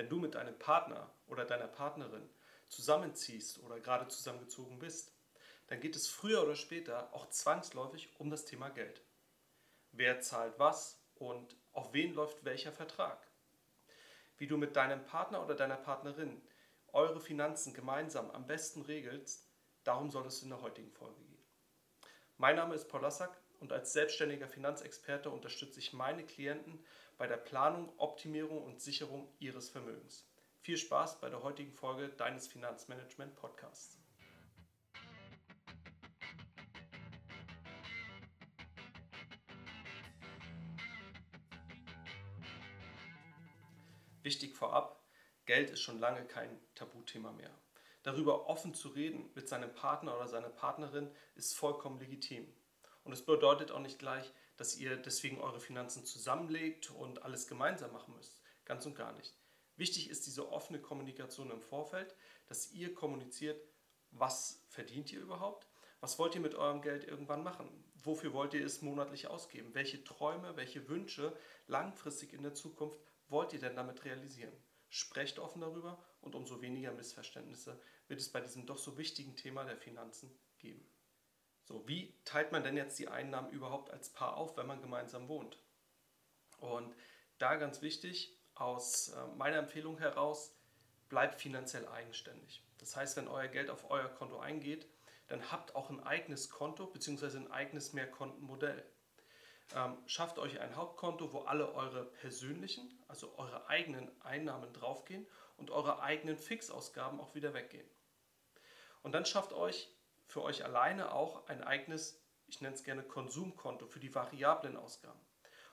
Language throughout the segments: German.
Wenn du mit deinem Partner oder deiner Partnerin zusammenziehst oder gerade zusammengezogen bist, dann geht es früher oder später auch zwangsläufig um das Thema Geld. Wer zahlt was und auf wen läuft welcher Vertrag? Wie du mit deinem Partner oder deiner Partnerin eure Finanzen gemeinsam am besten regelst, darum soll es in der heutigen Folge gehen. Mein Name ist Paul Lassack und als selbstständiger Finanzexperte unterstütze ich meine Klienten bei der Planung, Optimierung und Sicherung ihres Vermögens. Viel Spaß bei der heutigen Folge deines Finanzmanagement Podcasts. Wichtig vorab, Geld ist schon lange kein Tabuthema mehr. Darüber offen zu reden mit seinem Partner oder seiner Partnerin ist vollkommen legitim. Und es bedeutet auch nicht gleich, dass ihr deswegen eure Finanzen zusammenlegt und alles gemeinsam machen müsst. Ganz und gar nicht. Wichtig ist diese offene Kommunikation im Vorfeld, dass ihr kommuniziert, was verdient ihr überhaupt, was wollt ihr mit eurem Geld irgendwann machen, wofür wollt ihr es monatlich ausgeben, welche Träume, welche Wünsche langfristig in der Zukunft wollt ihr denn damit realisieren. Sprecht offen darüber und umso weniger Missverständnisse wird es bei diesem doch so wichtigen Thema der Finanzen geben. So, wie teilt man denn jetzt die Einnahmen überhaupt als Paar auf, wenn man gemeinsam wohnt? Und da ganz wichtig, aus äh, meiner Empfehlung heraus, bleibt finanziell eigenständig. Das heißt, wenn euer Geld auf euer Konto eingeht, dann habt auch ein eigenes Konto bzw. ein eigenes Mehrkontenmodell. Ähm, schafft euch ein Hauptkonto, wo alle eure persönlichen, also eure eigenen Einnahmen draufgehen und eure eigenen Fixausgaben auch wieder weggehen. Und dann schafft euch für euch alleine auch ein eigenes, ich nenne es gerne Konsumkonto für die variablen Ausgaben.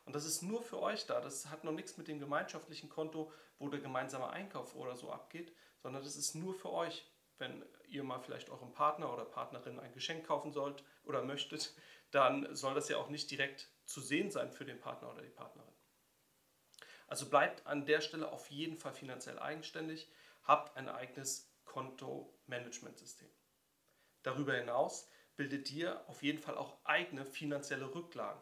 Und das ist nur für euch da. Das hat noch nichts mit dem gemeinschaftlichen Konto, wo der gemeinsame Einkauf oder so abgeht, sondern das ist nur für euch. Wenn ihr mal vielleicht eurem Partner oder Partnerin ein Geschenk kaufen sollt oder möchtet, dann soll das ja auch nicht direkt zu sehen sein für den Partner oder die Partnerin. Also bleibt an der Stelle auf jeden Fall finanziell eigenständig, habt ein eigenes Konto-Management-System. Darüber hinaus bildet dir auf jeden Fall auch eigene finanzielle Rücklagen.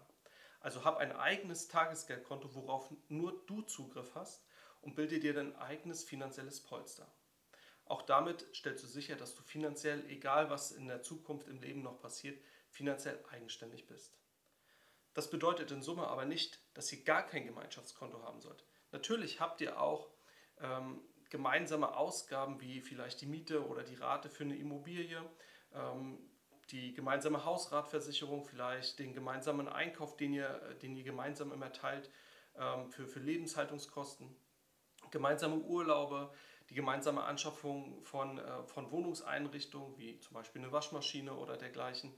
Also hab ein eigenes Tagesgeldkonto, worauf nur du Zugriff hast und bilde dir dein eigenes finanzielles Polster. Auch damit stellst du sicher, dass du finanziell, egal was in der Zukunft im Leben noch passiert, finanziell eigenständig bist. Das bedeutet in Summe aber nicht, dass ihr gar kein Gemeinschaftskonto haben sollt. Natürlich habt ihr auch ähm, gemeinsame Ausgaben wie vielleicht die Miete oder die Rate für eine Immobilie, ähm, die gemeinsame Hausratversicherung, vielleicht den gemeinsamen Einkauf, den ihr, den ihr gemeinsam immer teilt ähm, für, für Lebenshaltungskosten, gemeinsame Urlaube, die gemeinsame Anschaffung von, äh, von Wohnungseinrichtungen wie zum Beispiel eine Waschmaschine oder dergleichen.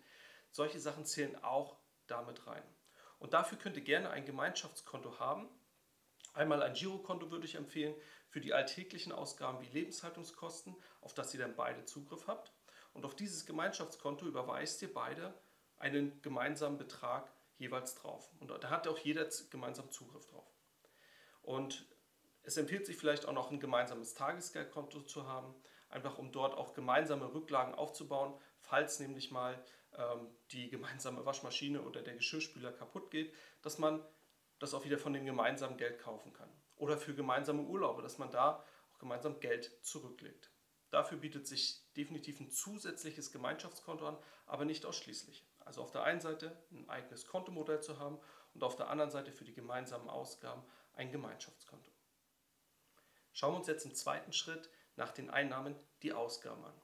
Solche Sachen zählen auch damit rein. Und dafür könnt ihr gerne ein Gemeinschaftskonto haben. Einmal ein Girokonto würde ich empfehlen für die alltäglichen Ausgaben wie Lebenshaltungskosten, auf das ihr dann beide Zugriff habt. Und auf dieses Gemeinschaftskonto überweist ihr beide einen gemeinsamen Betrag jeweils drauf. Und da hat auch jeder gemeinsam Zugriff drauf. Und es empfiehlt sich vielleicht auch noch ein gemeinsames Tagesgeldkonto zu haben, einfach um dort auch gemeinsame Rücklagen aufzubauen, falls nämlich mal ähm, die gemeinsame Waschmaschine oder der Geschirrspüler kaputt geht, dass man das auch wieder von dem gemeinsamen Geld kaufen kann. Oder für gemeinsame Urlaube, dass man da auch gemeinsam Geld zurücklegt. Dafür bietet sich definitiv ein zusätzliches Gemeinschaftskonto an, aber nicht ausschließlich. Also auf der einen Seite ein eigenes Kontomodell zu haben und auf der anderen Seite für die gemeinsamen Ausgaben ein Gemeinschaftskonto. Schauen wir uns jetzt im zweiten Schritt nach den Einnahmen die Ausgaben an.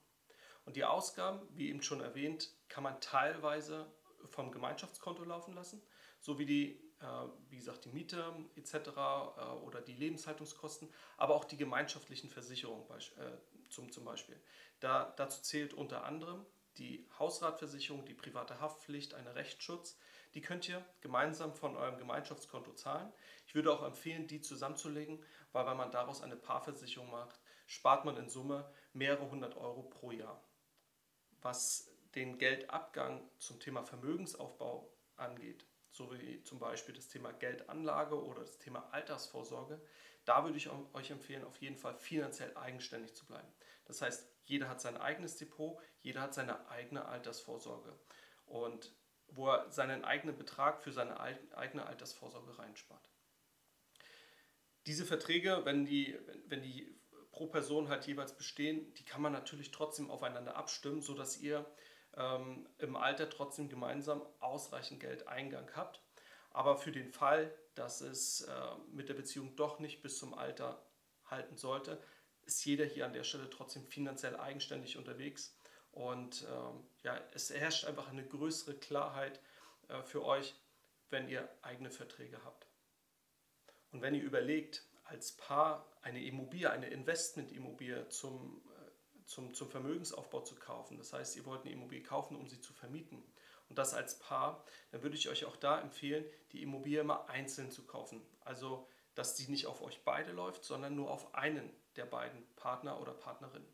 Und die Ausgaben, wie eben schon erwähnt, kann man teilweise vom Gemeinschaftskonto laufen lassen, so wie die, wie gesagt, die Miete etc. Äh, oder die Lebenshaltungskosten, aber auch die gemeinschaftlichen Versicherungen äh, zum, zum Beispiel. Da, dazu zählt unter anderem die Hausratversicherung, die private Haftpflicht, eine Rechtsschutz. Die könnt ihr gemeinsam von eurem Gemeinschaftskonto zahlen. Ich würde auch empfehlen, die zusammenzulegen, weil wenn man daraus eine Paarversicherung macht, spart man in Summe mehrere hundert Euro pro Jahr. Was den Geldabgang zum Thema Vermögensaufbau angeht, so wie zum Beispiel das Thema Geldanlage oder das Thema Altersvorsorge, da würde ich euch empfehlen, auf jeden Fall finanziell eigenständig zu bleiben. Das heißt, jeder hat sein eigenes Depot, jeder hat seine eigene Altersvorsorge und wo er seinen eigenen Betrag für seine eigene Altersvorsorge reinspart. Diese Verträge, wenn die, wenn die pro Person halt jeweils bestehen, die kann man natürlich trotzdem aufeinander abstimmen, sodass ihr ähm, im Alter trotzdem gemeinsam ausreichend Geldeingang habt. Aber für den Fall, dass es äh, mit der Beziehung doch nicht bis zum Alter halten sollte, ist jeder hier an der Stelle trotzdem finanziell eigenständig unterwegs. Und ähm, ja, es herrscht einfach eine größere Klarheit äh, für euch, wenn ihr eigene Verträge habt. Und wenn ihr überlegt, als Paar eine Immobilie, eine Investmentimmobilie zum, zum, zum Vermögensaufbau zu kaufen, das heißt, ihr wollt eine Immobilie kaufen, um sie zu vermieten, und das als Paar, dann würde ich euch auch da empfehlen, die Immobilie immer einzeln zu kaufen. Also, dass sie nicht auf euch beide läuft, sondern nur auf einen der beiden Partner oder Partnerinnen.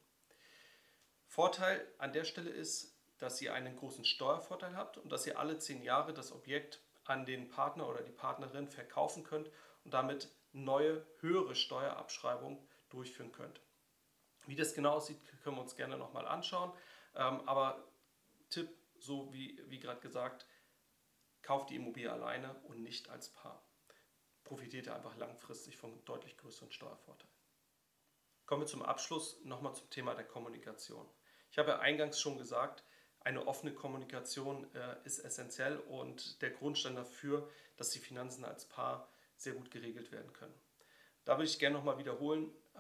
Vorteil an der Stelle ist, dass ihr einen großen Steuervorteil habt und dass ihr alle zehn Jahre das Objekt an den Partner oder die Partnerin verkaufen könnt und damit neue, höhere Steuerabschreibungen durchführen könnt. Wie das genau aussieht, können wir uns gerne nochmal anschauen. Ähm, aber Tipp, so wie, wie gerade gesagt, kauft die Immobilie alleine und nicht als Paar. Profitiert ihr einfach langfristig vom deutlich größeren Steuervorteil. Kommen wir zum Abschluss nochmal zum Thema der Kommunikation. Ich habe ja eingangs schon gesagt, eine offene Kommunikation äh, ist essentiell und der Grundstein dafür, dass die Finanzen als Paar sehr gut geregelt werden können. Da würde ich gerne nochmal wiederholen, äh,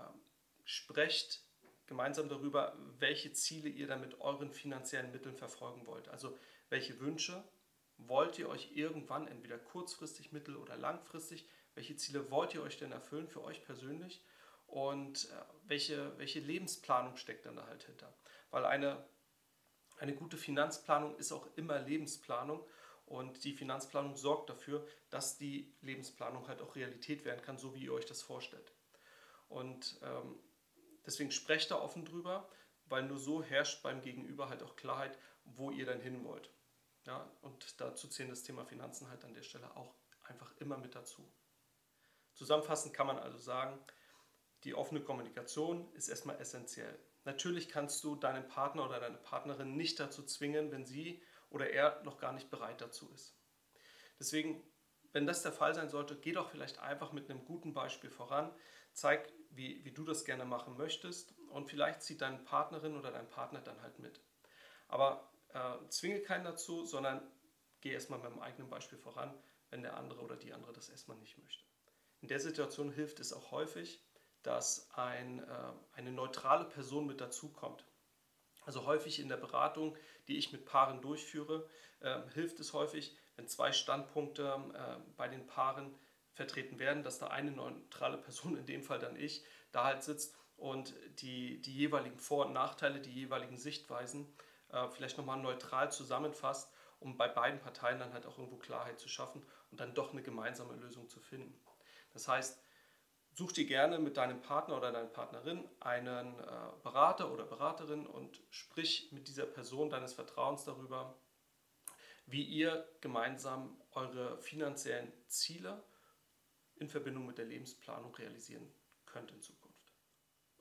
sprecht gemeinsam darüber, welche Ziele ihr damit euren finanziellen Mitteln verfolgen wollt. Also welche Wünsche wollt ihr euch irgendwann, entweder kurzfristig, mittel- oder langfristig, welche Ziele wollt ihr euch denn erfüllen für euch persönlich und äh, welche, welche Lebensplanung steckt dann da halt hinter. Weil eine, eine gute Finanzplanung ist auch immer Lebensplanung und die Finanzplanung sorgt dafür, dass die Lebensplanung halt auch Realität werden kann, so wie ihr euch das vorstellt. Und ähm, deswegen sprecht da offen drüber, weil nur so herrscht beim Gegenüber halt auch Klarheit, wo ihr dann hin wollt. Ja, und dazu zählt das Thema Finanzen halt an der Stelle auch einfach immer mit dazu. Zusammenfassend kann man also sagen, die offene Kommunikation ist erstmal essentiell. Natürlich kannst du deinen Partner oder deine Partnerin nicht dazu zwingen, wenn sie oder er noch gar nicht bereit dazu ist. Deswegen, wenn das der Fall sein sollte, geh doch vielleicht einfach mit einem guten Beispiel voran, zeig, wie, wie du das gerne machen möchtest und vielleicht zieht deine Partnerin oder dein Partner dann halt mit. Aber äh, zwinge keinen dazu, sondern geh erstmal mit dem eigenen Beispiel voran, wenn der andere oder die andere das erstmal nicht möchte. In der Situation hilft es auch häufig, dass ein, äh, eine neutrale Person mit dazukommt. Also häufig in der Beratung, die ich mit Paaren durchführe, äh, hilft es häufig, wenn zwei Standpunkte äh, bei den Paaren vertreten werden, dass da eine neutrale Person, in dem Fall dann ich, da halt sitzt und die, die jeweiligen Vor- und Nachteile, die jeweiligen Sichtweisen äh, vielleicht nochmal neutral zusammenfasst, um bei beiden Parteien dann halt auch irgendwo Klarheit zu schaffen und dann doch eine gemeinsame Lösung zu finden. Das heißt, Such dir gerne mit deinem Partner oder deiner Partnerin einen äh, Berater oder Beraterin und sprich mit dieser Person deines Vertrauens darüber, wie ihr gemeinsam eure finanziellen Ziele in Verbindung mit der Lebensplanung realisieren könnt in Zukunft.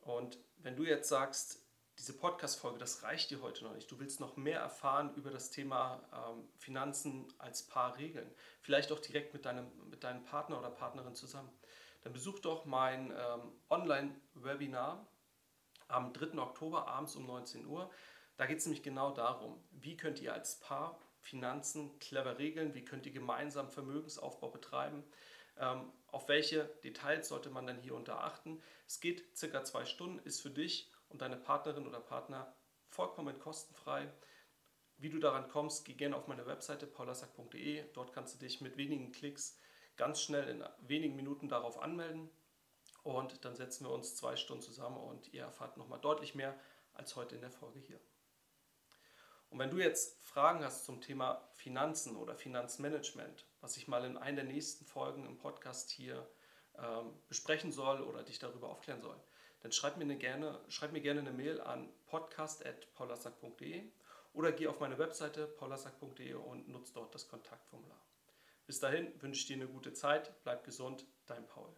Und wenn du jetzt sagst, diese Podcast-Folge, das reicht dir heute noch nicht. Du willst noch mehr erfahren über das Thema ähm, Finanzen als Paar regeln. Vielleicht auch direkt mit deinem, mit deinem Partner oder Partnerin zusammen dann besucht doch mein ähm, Online-Webinar am 3. Oktober abends um 19 Uhr. Da geht es nämlich genau darum, wie könnt ihr als Paar Finanzen clever regeln, wie könnt ihr gemeinsam Vermögensaufbau betreiben, ähm, auf welche Details sollte man dann hier unter achten. Es geht circa zwei Stunden, ist für dich und deine Partnerin oder Partner vollkommen kostenfrei. Wie du daran kommst, geh gerne auf meine Webseite paulasack.de. Dort kannst du dich mit wenigen Klicks ganz schnell in wenigen Minuten darauf anmelden und dann setzen wir uns zwei Stunden zusammen und ihr erfahrt nochmal deutlich mehr als heute in der Folge hier. Und wenn du jetzt Fragen hast zum Thema Finanzen oder Finanzmanagement, was ich mal in einer der nächsten Folgen im Podcast hier ähm, besprechen soll oder dich darüber aufklären soll, dann schreib mir, eine gerne, schreib mir gerne eine Mail an podcast.paulasack.de oder geh auf meine Webseite paulasack.de und nutze dort das Kontaktformular. Bis dahin wünsche ich dir eine gute Zeit, bleib gesund, dein Paul.